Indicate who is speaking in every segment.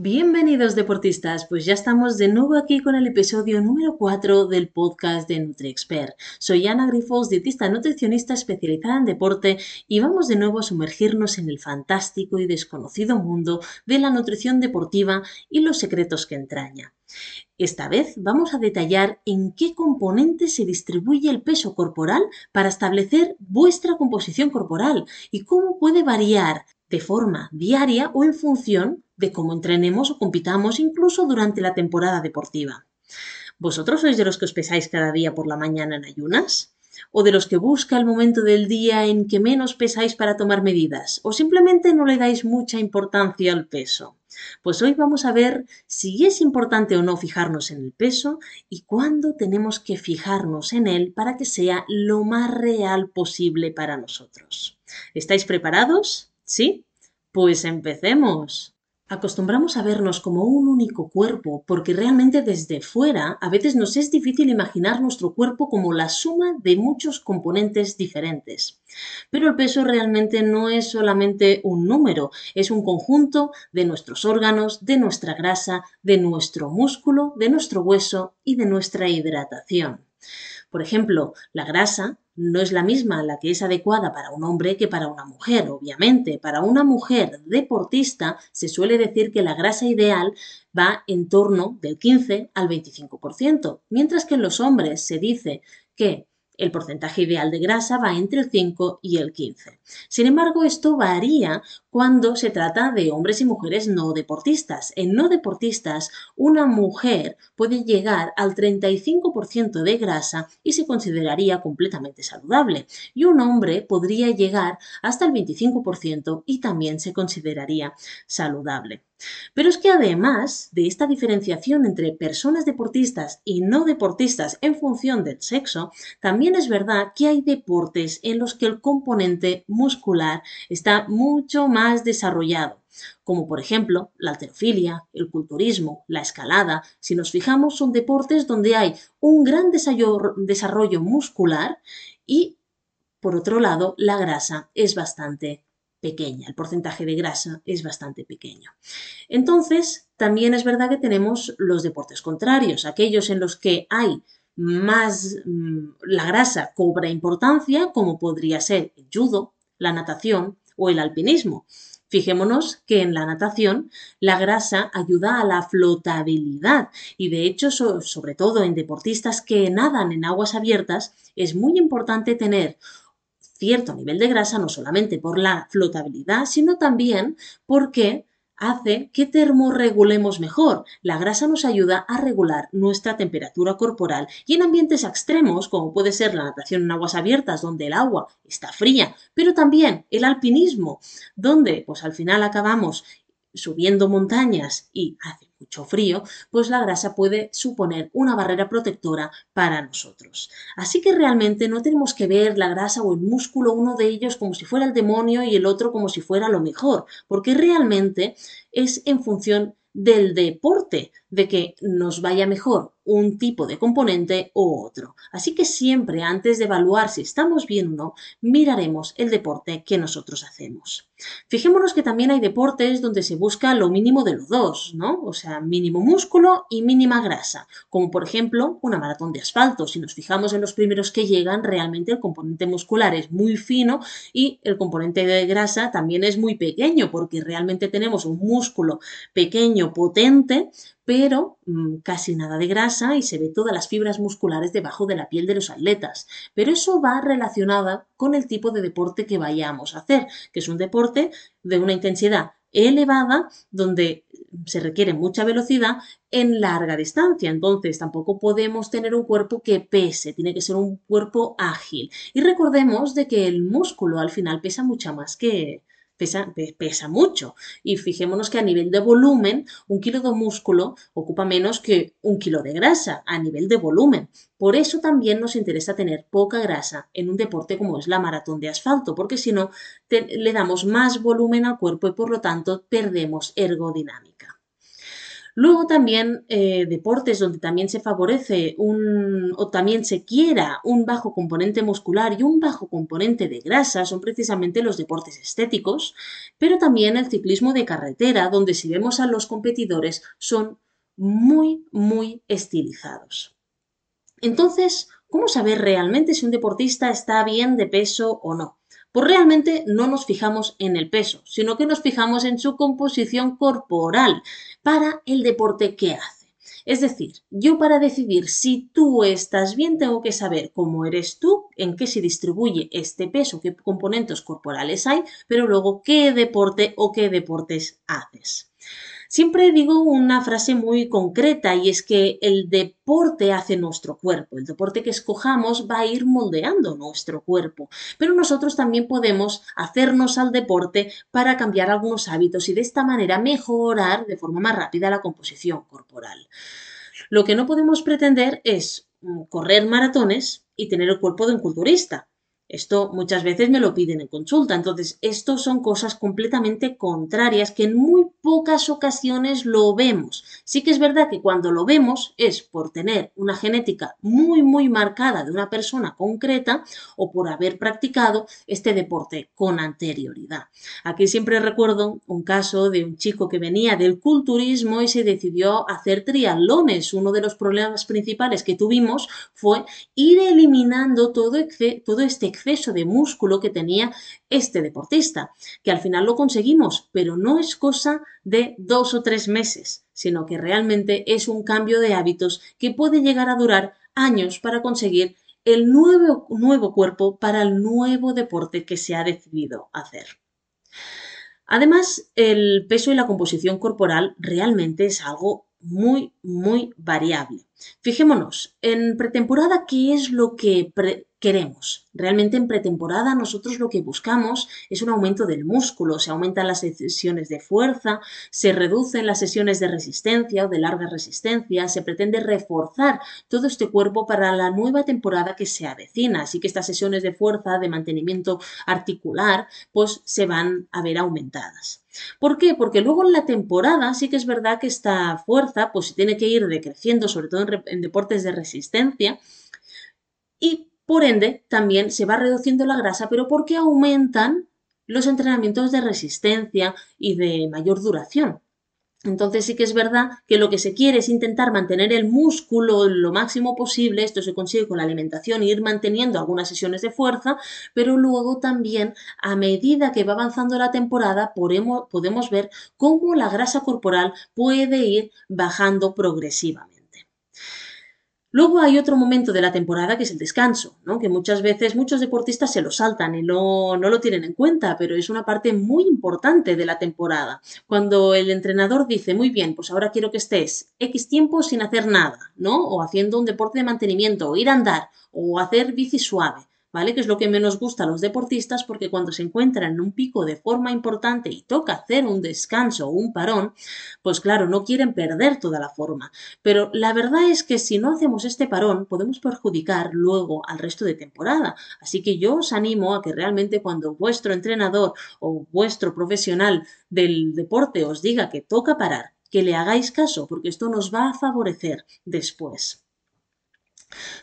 Speaker 1: Bienvenidos deportistas, pues ya estamos de nuevo aquí con el episodio número 4 del podcast de NutriExpert. Soy Ana Grifos, dietista nutricionista especializada en deporte y vamos de nuevo a sumergirnos en el fantástico y desconocido mundo de la nutrición deportiva y los secretos que entraña. Esta vez vamos a detallar en qué componentes se distribuye el peso corporal para establecer vuestra composición corporal y cómo puede variar de forma diaria o en función de cómo entrenemos o compitamos incluso durante la temporada deportiva. ¿Vosotros sois de los que os pesáis cada día por la mañana en ayunas? ¿O de los que busca el momento del día en que menos pesáis para tomar medidas? ¿O simplemente no le dais mucha importancia al peso? Pues hoy vamos a ver si es importante o no fijarnos en el peso y cuándo tenemos que fijarnos en él para que sea lo más real posible para nosotros. ¿Estáis preparados? ¿Sí? Pues empecemos. Acostumbramos a vernos como un único cuerpo porque realmente desde fuera a veces nos es difícil imaginar nuestro cuerpo como la suma de muchos componentes diferentes. Pero el peso realmente no es solamente un número, es un conjunto de nuestros órganos, de nuestra grasa, de nuestro músculo, de nuestro hueso y de nuestra hidratación. Por ejemplo, la grasa no es la misma la que es adecuada para un hombre que para una mujer. Obviamente, para una mujer deportista se suele decir que la grasa ideal va en torno del 15 al 25%, mientras que en los hombres se dice que el porcentaje ideal de grasa va entre el 5 y el 15. Sin embargo, esto varía cuando se trata de hombres y mujeres no deportistas. En no deportistas, una mujer puede llegar al 35% de grasa y se consideraría completamente saludable. Y un hombre podría llegar hasta el 25% y también se consideraría saludable. Pero es que además de esta diferenciación entre personas deportistas y no deportistas en función del sexo, también es verdad que hay deportes en los que el componente muscular está mucho más desarrollado como por ejemplo la alterofilia, el culturismo, la escalada. Si nos fijamos, son deportes donde hay un gran desarrollo muscular y, por otro lado, la grasa es bastante pequeña, el porcentaje de grasa es bastante pequeño. Entonces, también es verdad que tenemos los deportes contrarios, aquellos en los que hay más mm, la grasa cobra importancia, como podría ser el judo, la natación o el alpinismo. Fijémonos que en la natación la grasa ayuda a la flotabilidad y de hecho, sobre todo en deportistas que nadan en aguas abiertas, es muy importante tener cierto nivel de grasa, no solamente por la flotabilidad, sino también porque hace que termorregulemos mejor. La grasa nos ayuda a regular nuestra temperatura corporal y en ambientes extremos, como puede ser la natación en aguas abiertas, donde el agua está fría, pero también el alpinismo, donde pues al final acabamos subiendo montañas y hace mucho frío, pues la grasa puede suponer una barrera protectora para nosotros. Así que realmente no tenemos que ver la grasa o el músculo, uno de ellos como si fuera el demonio y el otro como si fuera lo mejor, porque realmente es en función del deporte, de que nos vaya mejor un tipo de componente u otro. Así que siempre antes de evaluar si estamos bien o no, miraremos el deporte que nosotros hacemos. Fijémonos que también hay deportes donde se busca lo mínimo de los dos, ¿no? O sea, mínimo músculo y mínima grasa, como por ejemplo una maratón de asfalto. Si nos fijamos en los primeros que llegan, realmente el componente muscular es muy fino y el componente de grasa también es muy pequeño, porque realmente tenemos un músculo pequeño, potente, pero mm, casi nada de grasa y se ve todas las fibras musculares debajo de la piel de los atletas. Pero eso va relacionada con el tipo de deporte que vayamos a hacer, que es un deporte de una intensidad elevada donde se requiere mucha velocidad en larga distancia. Entonces tampoco podemos tener un cuerpo que pese, tiene que ser un cuerpo ágil. Y recordemos de que el músculo al final pesa mucho más que, pesa, pesa mucho. Y fijémonos que a nivel de volumen, un kilo de músculo ocupa menos que un kilo de grasa a nivel de volumen. Por eso también nos interesa tener poca grasa en un deporte como es la maratón de asfalto, porque si no, le damos más volumen al cuerpo y por lo tanto perdemos ergodinámica. Luego también eh, deportes donde también se favorece un, o también se quiera un bajo componente muscular y un bajo componente de grasa son precisamente los deportes estéticos, pero también el ciclismo de carretera, donde si vemos a los competidores son muy, muy estilizados. Entonces, ¿cómo saber realmente si un deportista está bien de peso o no? Pues realmente no nos fijamos en el peso, sino que nos fijamos en su composición corporal para el deporte que hace. Es decir, yo para decidir si tú estás bien tengo que saber cómo eres tú, en qué se distribuye este peso, qué componentes corporales hay, pero luego qué deporte o qué deportes haces. Siempre digo una frase muy concreta y es que el deporte hace nuestro cuerpo. El deporte que escojamos va a ir moldeando nuestro cuerpo. Pero nosotros también podemos hacernos al deporte para cambiar algunos hábitos y de esta manera mejorar de forma más rápida la composición corporal. Lo que no podemos pretender es mm, correr maratones y tener el cuerpo de un culturista. Esto muchas veces me lo piden en consulta. Entonces, esto son cosas completamente contrarias que en muy pocas ocasiones lo vemos. Sí que es verdad que cuando lo vemos es por tener una genética muy, muy marcada de una persona concreta o por haber practicado este deporte con anterioridad. Aquí siempre recuerdo un caso de un chico que venía del culturismo y se decidió hacer triatlones. Uno de los problemas principales que tuvimos fue ir eliminando todo, todo este exceso de músculo que tenía este deportista, que al final lo conseguimos, pero no es cosa de dos o tres meses, sino que realmente es un cambio de hábitos que puede llegar a durar años para conseguir el nuevo, nuevo cuerpo para el nuevo deporte que se ha decidido hacer. Además, el peso y la composición corporal realmente es algo muy, muy variable. Fijémonos, en pretemporada, ¿qué es lo que queremos? Realmente en pretemporada nosotros lo que buscamos es un aumento del músculo, se aumentan las sesiones de fuerza, se reducen las sesiones de resistencia o de larga resistencia, se pretende reforzar todo este cuerpo para la nueva temporada que se avecina, así que estas sesiones de fuerza, de mantenimiento articular, pues se van a ver aumentadas. ¿Por qué? Porque luego en la temporada sí que es verdad que esta fuerza pues tiene que ir decreciendo, sobre todo en, deportes de resistencia, y por ende también se va reduciendo la grasa, pero porque aumentan los entrenamientos de resistencia y de mayor duración. Entonces sí que es verdad que lo que se quiere es intentar mantener el músculo lo máximo posible, esto se consigue con la alimentación, ir manteniendo algunas sesiones de fuerza, pero luego también a medida que va avanzando la temporada podemos, ver cómo la grasa corporal puede ir bajando progresivamente. Luego hay otro momento de la temporada que es el descanso, ¿no? que muchas veces muchos deportistas se lo saltan y no, no, lo tienen en cuenta, pero es una parte muy importante de la temporada. Cuando el entrenador dice, muy bien, pues ahora quiero que estés X tiempo sin hacer nada, ¿no? O haciendo un deporte de mantenimiento, o ir a andar, o hacer bici suave. ¿Vale? Que es lo que menos gusta a los deportistas porque cuando se encuentran en un pico de forma importante y toca hacer un descanso o un parón, pues claro, no quieren perder toda la forma. Pero la verdad es que si no hacemos este parón, podemos perjudicar luego al resto de temporada. Así que yo os animo a que realmente cuando vuestro entrenador o vuestro profesional del deporte os diga que toca parar, que le hagáis caso, porque esto nos va a favorecer después.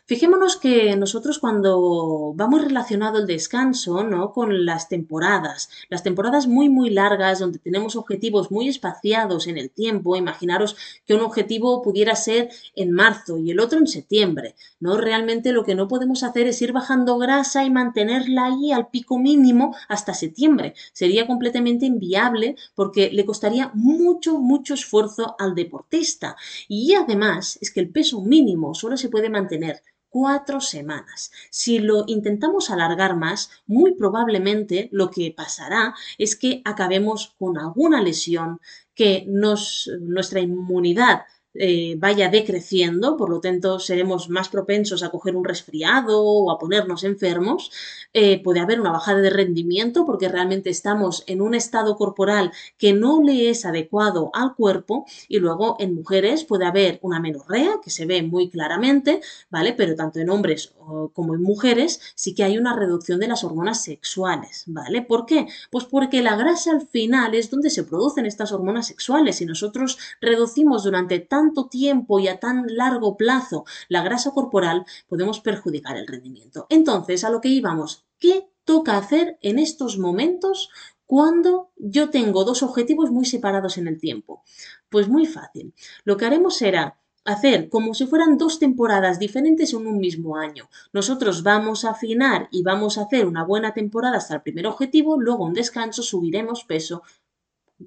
Speaker 1: Fijémonos que nosotros cuando vamos relacionado el descanso, ¿no? Con las temporadas, las temporadas muy muy largas donde tenemos objetivos muy espaciados en el tiempo, imaginaros que un objetivo pudiera ser en marzo y el otro en septiembre, ¿no? Realmente lo que no podemos hacer es ir bajando grasa y mantenerla ahí al pico mínimo hasta septiembre. Sería completamente inviable porque le costaría mucho mucho esfuerzo al deportista. Y además es que el peso mínimo solo se puede mantener tener cuatro semanas. Si lo intentamos alargar más, muy probablemente lo que pasará es que acabemos con alguna lesión que nos, nuestra inmunidad eh, vaya decreciendo, por lo tanto seremos más propensos a coger un resfriado o a ponernos enfermos. Eh, puede haber una bajada de rendimiento porque realmente estamos en un estado corporal que no le es adecuado al cuerpo y luego en mujeres puede haber una menorrea que se ve muy claramente, ¿vale? Pero tanto en hombres como en mujeres sí que hay una reducción de las hormonas sexuales, ¿vale? ¿Por qué? Pues porque la grasa al final es donde se producen estas hormonas sexuales y nosotros reducimos durante tanto tiempo y a tan largo plazo la grasa corporal, podemos perjudicar el rendimiento. Entonces, a lo que íbamos, ¿qué toca hacer en estos momentos cuando yo tengo dos objetivos muy separados en el tiempo? Pues muy fácil. Lo que haremos será hacer como si fueran dos temporadas diferentes en un mismo año. Nosotros vamos a afinar y vamos a hacer una buena temporada hasta el primer objetivo, luego un descanso, subiremos peso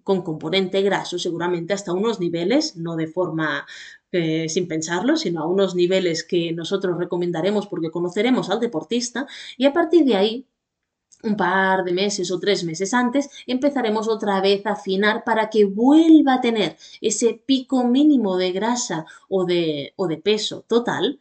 Speaker 1: con componente graso seguramente hasta unos niveles, no de forma eh, sin pensarlo, sino a unos niveles que nosotros recomendaremos porque conoceremos al deportista y a partir de ahí un par de meses o tres meses antes, empezaremos otra vez a afinar para que vuelva a tener ese pico mínimo de grasa o de, o de peso total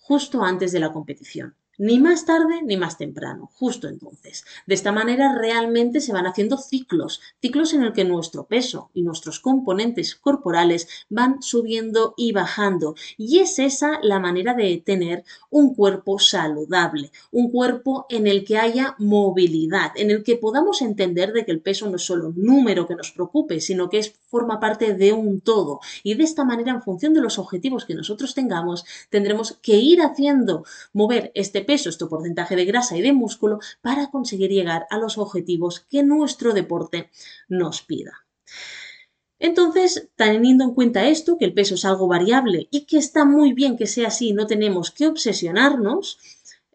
Speaker 1: justo antes de la competición ni más tarde ni más temprano, justo entonces. De esta manera realmente se van haciendo ciclos, ciclos en el que nuestro peso y nuestros componentes corporales van subiendo y bajando. Y es esa la manera de tener un cuerpo saludable, un cuerpo en el que haya movilidad, en el que podamos entender de que el peso no es solo un número que nos preocupe, sino que es, forma parte de un todo. Y de esta manera, en función de los objetivos que nosotros tengamos, tendremos que ir haciendo mover este peso, este porcentaje de grasa y de músculo para conseguir llegar a los objetivos que nuestro deporte nos pida. Entonces, teniendo en cuenta esto, que el peso es algo variable y que está muy bien que sea así, no tenemos que obsesionarnos,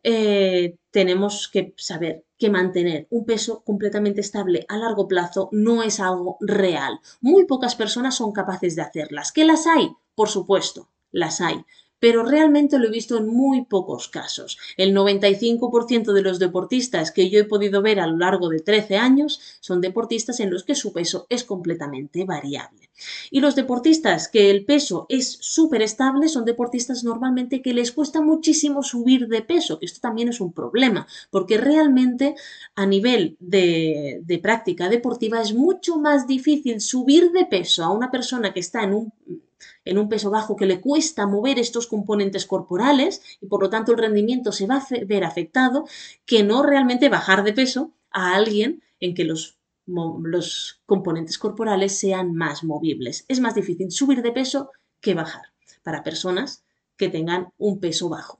Speaker 1: eh, tenemos que saber que mantener un peso completamente estable a largo plazo no es algo real. Muy pocas personas son capaces de hacerlas. ¿Que las hay? Por supuesto, las hay pero realmente lo he visto en muy pocos casos. El 95% de los deportistas que yo he podido ver a lo largo de 13 años son deportistas en los que su peso es completamente variable. Y los deportistas que el peso es súper estable son deportistas normalmente que les cuesta muchísimo subir de peso, que esto también es un problema, porque realmente a nivel de, de práctica deportiva es mucho más difícil subir de peso a una persona que está en un en un peso bajo que le cuesta mover estos componentes corporales y por lo tanto el rendimiento se va a ver afectado, que no realmente bajar de peso a alguien en que los, los componentes corporales sean más movibles. Es más difícil subir de peso que bajar para personas que tengan un peso bajo.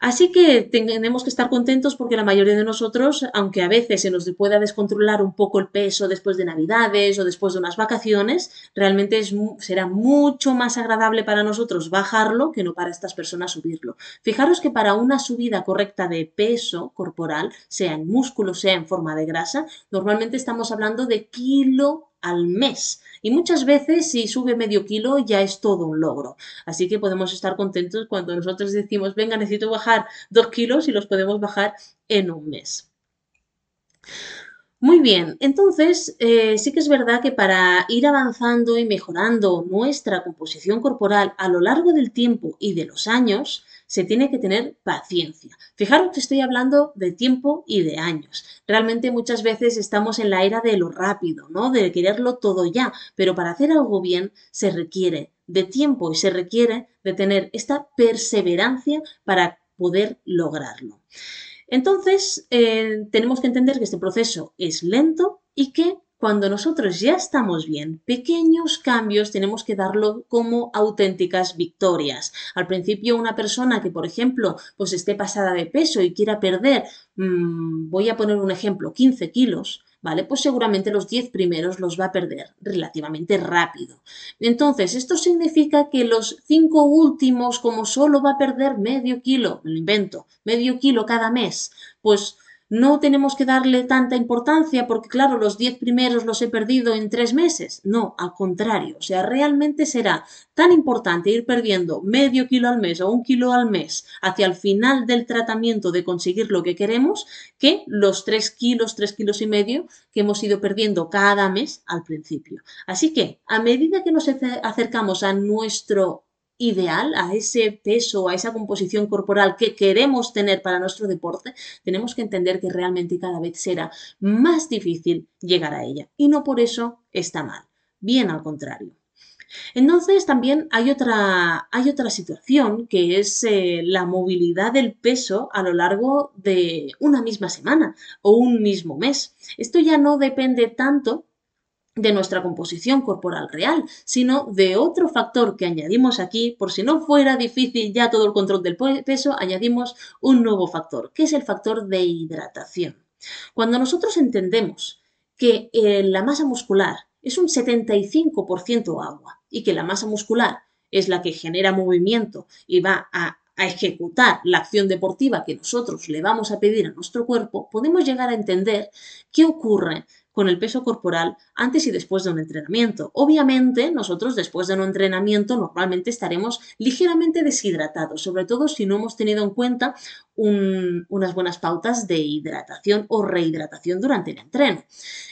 Speaker 1: Así que tenemos que estar contentos porque la mayoría de nosotros, aunque a veces se nos pueda descontrolar un poco el peso después de Navidades o después de unas vacaciones, realmente será mucho más agradable para nosotros bajarlo que no para estas personas subirlo. Fijaros que para una subida correcta de peso corporal, sea en músculo, sea en forma de grasa, normalmente estamos hablando de kilo al mes. Y muchas veces si sube medio kilo ya es todo un logro. Así que podemos estar contentos cuando nosotros decimos, venga, necesito bajar dos kilos y los podemos bajar en un mes. Muy bien, entonces eh, sí que es verdad que para ir avanzando y mejorando nuestra composición corporal a lo largo del tiempo y de los años, se tiene que tener paciencia. Fijaros que estoy hablando de tiempo y de años. Realmente muchas veces estamos en la era de lo rápido, ¿no? De quererlo todo ya, pero para hacer algo bien se requiere de tiempo y se requiere de tener esta perseverancia para poder lograrlo. Entonces, eh, tenemos que entender que este proceso es lento y que cuando nosotros ya estamos bien, pequeños cambios tenemos que darlo como auténticas victorias. Al principio una persona que, por ejemplo, pues esté pasada de peso y quiera perder, mm, voy a poner un ejemplo, 15 kilos, ¿vale? Pues seguramente los 10 primeros los va a perder relativamente rápido. Entonces, esto significa que los 5 últimos, como solo va a perder medio kilo, lo invento, medio kilo cada mes, pues no tenemos que darle tanta importancia porque, claro, los 10 primeros los he perdido en tres meses. No, al contrario. O sea, realmente será tan importante ir perdiendo medio kilo al mes o un kilo al mes hacia el final del tratamiento de conseguir lo que queremos que los 3 kilos, 3 kilos y medio que hemos ido perdiendo cada mes al principio. Así que, a medida que nos acercamos a nuestro ideal, a ese peso, a esa composición corporal que queremos tener para nuestro deporte, tenemos que entender que realmente cada vez será más difícil llegar a ella. Y no por eso está mal, bien al contrario. Entonces también hay otra, hay otra situación que es eh, la movilidad del peso a lo largo de una misma semana o un mismo mes. Esto ya no depende tanto de nuestra composición corporal real, sino de otro factor que añadimos aquí, por si no fuera difícil ya todo el control del peso, añadimos un nuevo factor, que es el factor de hidratación. Cuando nosotros entendemos que eh, la masa muscular es un 75% agua y que la masa muscular es la que genera movimiento y va a, a ejecutar la acción deportiva que nosotros le vamos a pedir a nuestro cuerpo, podemos llegar a entender qué ocurre con el peso corporal antes y después de un entrenamiento. Obviamente, nosotros después de un entrenamiento normalmente estaremos ligeramente deshidratados, sobre todo si no hemos tenido en cuenta unas buenas pautas de hidratación o rehidratación durante el entreno.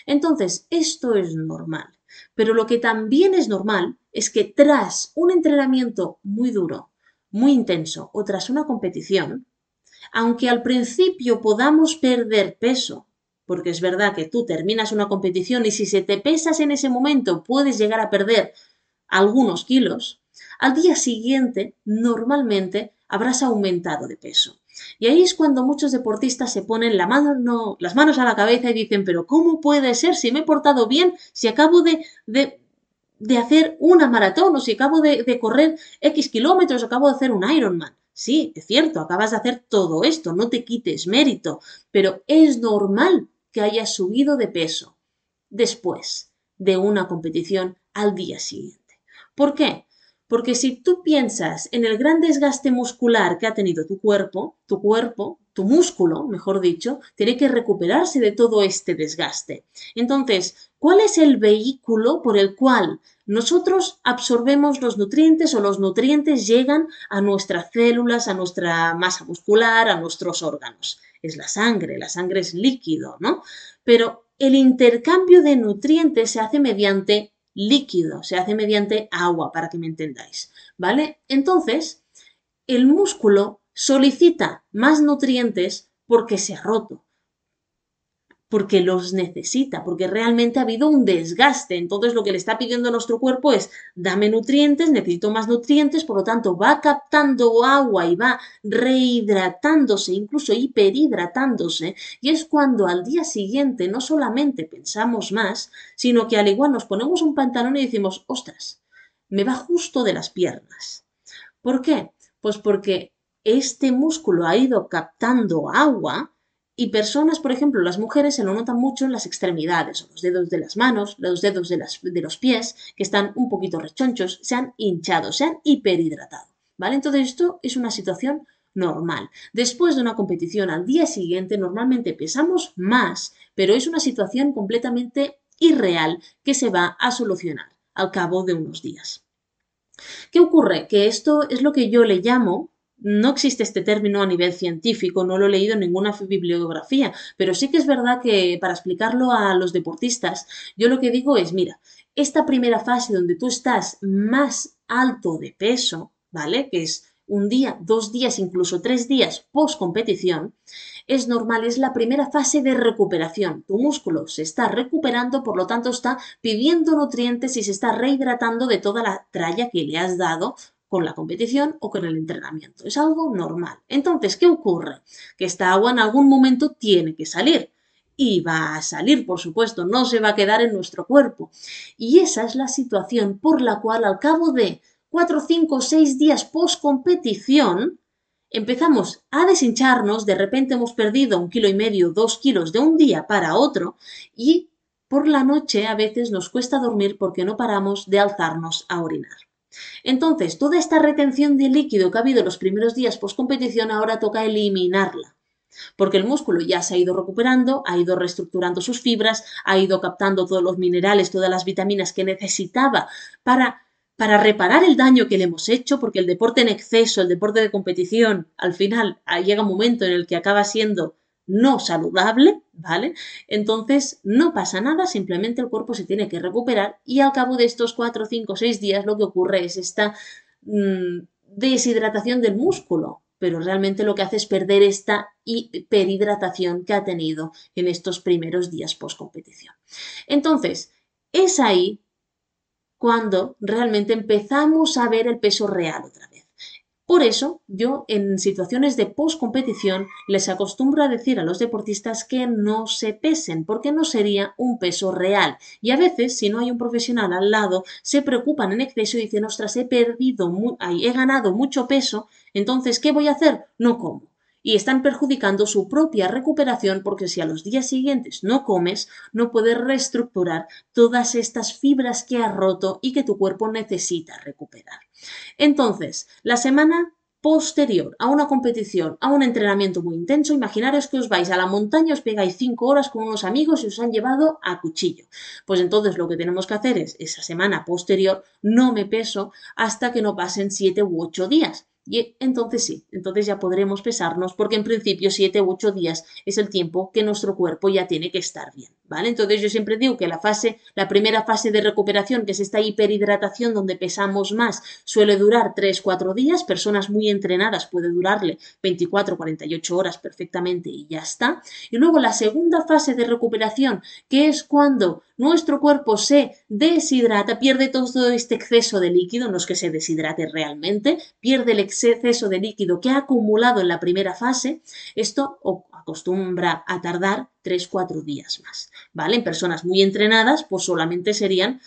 Speaker 1: Entonces, esto es normal. Pero lo que también es normal es que tras un entrenamiento muy duro, muy intenso o tras una competición, aunque al principio podamos perder peso porque es verdad que tú terminas una competición y si se te pesas en ese momento puedes llegar a perder algunos kilos, al día siguiente normalmente habrás aumentado de peso. Y ahí es cuando muchos deportistas se ponen las manos a la cabeza y dicen, pero ¿cómo puede ser si me he portado bien, si acabo de, de, hacer una maratón o si acabo de, de correr X kilómetros, acabo de hacer un Ironman? Sí, es cierto, acabas de hacer todo esto, no te quites mérito, pero es normal que haya subido de peso después de una competición al día siguiente. ¿Por qué? Porque si tú piensas en el gran desgaste muscular que ha tenido tu cuerpo, tu cuerpo, tu músculo, mejor dicho, tiene que recuperarse de todo este desgaste. Entonces, ¿cuál es el vehículo por el cual nosotros absorbemos los nutrientes o los nutrientes llegan a nuestras células, a nuestra masa muscular, a nuestros órganos? es la sangre, la sangre es líquido, ¿no? Pero el intercambio de nutrientes se hace mediante líquido, se hace mediante agua, para que me entendáis, ¿vale? Entonces, el músculo solicita más nutrientes porque se ha roto porque los necesita, porque realmente ha habido un desgaste. Entonces lo que le está pidiendo a nuestro cuerpo es, dame nutrientes, necesito más nutrientes, por lo tanto va captando agua y va rehidratándose, incluso hiperhidratándose. Y es cuando al día siguiente no solamente pensamos más, sino que al igual nos ponemos un pantalón y decimos, ostras, me va justo de las piernas. ¿Por qué? Pues porque este músculo ha ido captando agua, y personas, por ejemplo, las mujeres se lo notan mucho en las extremidades, los dedos de las manos, los dedos de, de los pies, que están un poquito rechonchos, se han hinchado, se han hiperhidratado. ¿Vale? Entonces esto es una situación normal. Después de una competición al día siguiente normalmente pesamos más, pero es una situación completamente irreal que se va a solucionar al cabo de unos días. ¿Qué ocurre? Que esto es lo que yo le llamo no existe este término a nivel científico, no lo he leído en ninguna bibliografía, pero sí que es verdad que para explicarlo a los deportistas, yo lo que digo es, mira, esta primera fase donde tú estás más alto de peso, ¿vale? Que es un día, dos días, incluso tres días post competición, es normal, es la primera fase de recuperación. Tu músculo se está recuperando, por lo tanto está pidiendo nutrientes y se está rehidratando de toda la tralla que le has dado con la competición o con el entrenamiento. Es algo normal. Entonces, ¿qué ocurre? Que esta agua en algún momento tiene que salir. Y va a salir, por supuesto, no se va a quedar en nuestro cuerpo. Y esa es la situación por la cual al cabo de 4, 5, 6 días post competición, empezamos a deshincharnos, de repente hemos perdido un kilo y medio, dos kilos de un día para otro y por la noche a veces nos cuesta dormir porque no paramos de alzarnos a orinar. Entonces, toda esta retención de líquido que ha habido los primeros días post competición ahora toca eliminarla. porque el músculo ya se ha ido recuperando, ha ido reestructurando sus fibras, ha ido captando todos los minerales, todas las vitaminas que necesitaba para para reparar el daño que le hemos hecho, porque el deporte en exceso, el deporte de competición, al final llega un momento en el que acaba siendo no saludable, ¿vale? Entonces no pasa nada, simplemente el cuerpo se tiene que recuperar y al cabo de estos 4, 5, 6 días lo que ocurre es esta mm, deshidratación del músculo, pero realmente lo que hace es perder esta hiperhidratación que ha tenido en estos primeros días post competición. Entonces, es ahí cuando realmente empezamos a ver el peso real otra vez. Por eso, yo en situaciones de post-competición les acostumbro a decir a los deportistas que no se pesen, porque no sería un peso real. Y a veces, si no hay un profesional al lado, se preocupan en exceso y dicen, ostras, he perdido, he ganado mucho peso, entonces, ¿qué voy a hacer? No como y están perjudicando su propia recuperación porque si a los días siguientes no comes, no puedes reestructurar todas estas fibras que has roto y que tu cuerpo necesita recuperar. Entonces, la semana posterior a una competición, a un entrenamiento muy intenso, imaginaros que os vais a la montaña, os pegáis cinco horas con unos amigos y os han llevado a cuchillo. Pues entonces lo que tenemos que hacer es, esa semana posterior, no me peso hasta que no pasen siete u ocho días. Y entonces sí, entonces ya podremos pesarnos porque en principio 7 u 8 días es el tiempo que nuestro cuerpo ya tiene que estar bien, ¿vale? Entonces yo siempre digo que la fase, la primera fase de recuperación, que es esta hiperhidratación donde pesamos más, suele durar 3-4 días, personas muy entrenadas puede durarle 24-48 horas perfectamente y ya está. Y luego la segunda fase de recuperación, que es cuando nuestro cuerpo se deshidrata, pierde todo este exceso de líquido, no es que se deshidrate realmente, pierde el exceso de líquido que ha acumulado en la primera fase, esto acostumbra a tardar 3-4 días más, ¿vale? En personas muy entrenadas, pues solamente serían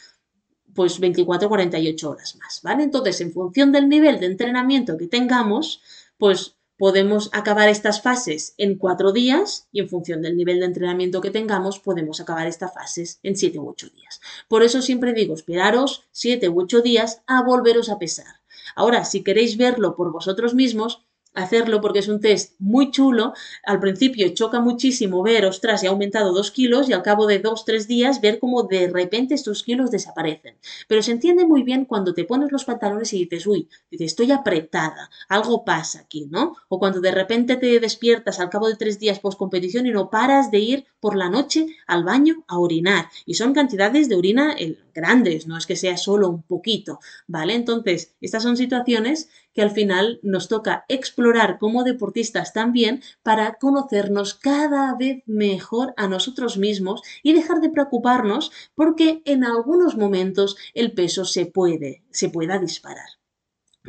Speaker 1: pues 24-48 horas más, ¿vale? Entonces, en función del nivel de entrenamiento que tengamos, pues podemos acabar estas fases en cuatro días y en función del nivel de entrenamiento que tengamos podemos acabar estas fases en siete u ocho días. Por eso siempre digo, esperaros siete u ocho días a volveros a pesar. Ahora, si queréis verlo por vosotros mismos, hacerlo porque es un test muy chulo. Al principio choca muchísimo ver, ostras, he aumentado dos kilos y al cabo de dos, tres días ver cómo de repente estos kilos desaparecen. Pero se entiende muy bien cuando te pones los pantalones y dices, uy, estoy apretada, algo pasa aquí, ¿no? O cuando de repente te despiertas al cabo de tres días post competición y no paras de ir por la noche al baño a orinar. Y son cantidades de orina eh, grandes, no es que sea solo un poquito, ¿vale? Entonces, estas son situaciones que al final nos toca explorar como deportistas también para conocernos cada vez mejor a nosotros mismos y dejar de preocuparnos porque en algunos momentos el peso se puede, se pueda disparar.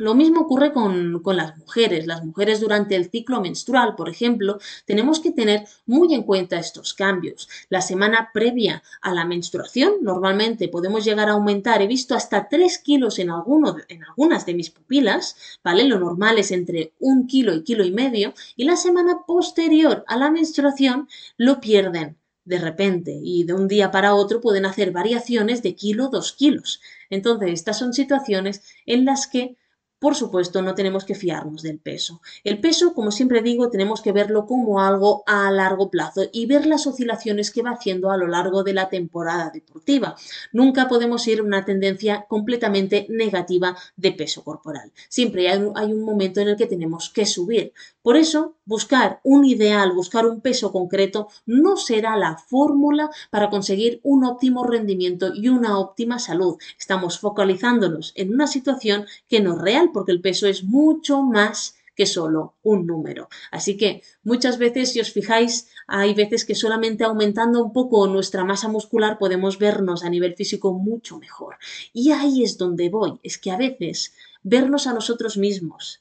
Speaker 1: Lo mismo ocurre con, las mujeres. Las mujeres durante el ciclo menstrual, por ejemplo, tenemos que tener muy en cuenta estos cambios. La semana previa a la menstruación, normalmente podemos llegar a aumentar, he visto hasta 3 kilos en, en algunas de mis pupilas, ¿vale? Lo normal es entre un kilo y kilo y medio, y la semana posterior a la menstruación lo pierden de repente y de un día para otro pueden hacer variaciones de kilo, dos kilos. Entonces, estas son situaciones en las que por supuesto, no tenemos que fiarnos del peso. El peso, como siempre digo, tenemos que verlo como algo a largo plazo y ver las oscilaciones que va haciendo a lo largo de la temporada deportiva. Nunca podemos ir a una tendencia completamente negativa de peso corporal. Siempre hay un, momento en el que tenemos que subir. Por eso, buscar un ideal, buscar un peso concreto, no será la fórmula para conseguir un óptimo rendimiento y una óptima salud. Estamos focalizándonos en una situación que no es real porque el peso es mucho más que solo un número. Así que muchas veces, si os fijáis, hay veces que solamente aumentando un poco nuestra masa muscular podemos vernos a nivel físico mucho mejor. Y ahí es donde voy, es que a veces vernos a nosotros mismos,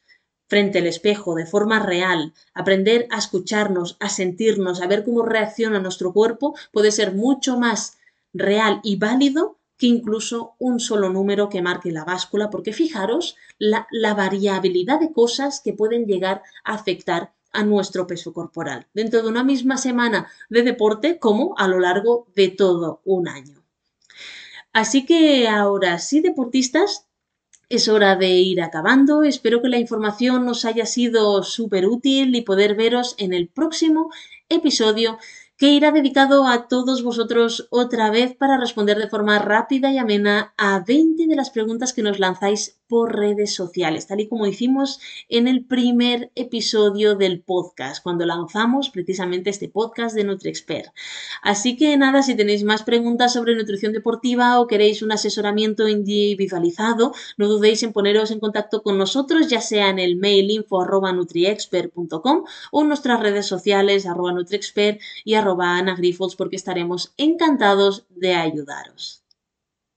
Speaker 1: frente al espejo de forma real, aprender a escucharnos, a sentirnos, a ver cómo reacciona nuestro cuerpo, puede ser mucho más real y válido que incluso un solo número que marque la báscula, porque fijaros la, variabilidad de cosas que pueden llegar a afectar a nuestro peso corporal dentro de una misma semana de deporte como a lo largo de todo un año. Así que ahora sí, deportistas, es hora de ir acabando. Espero que la información os haya sido súper útil y poder veros en el próximo episodio que irá dedicado a todos vosotros otra vez para responder de forma rápida y amena a 20 de las preguntas que nos lanzáis por redes sociales, tal y como hicimos en el primer episodio del podcast, cuando lanzamos precisamente este podcast de NutriExpert. Así que nada, si tenéis más preguntas sobre nutrición deportiva o queréis un asesoramiento individualizado, no dudéis en poneros en contacto con nosotros, ya sea en el mail info arroba nutriexpert.com o en nuestras redes sociales arroba nutriexpert y arroba Ana porque estaremos encantados de ayudaros.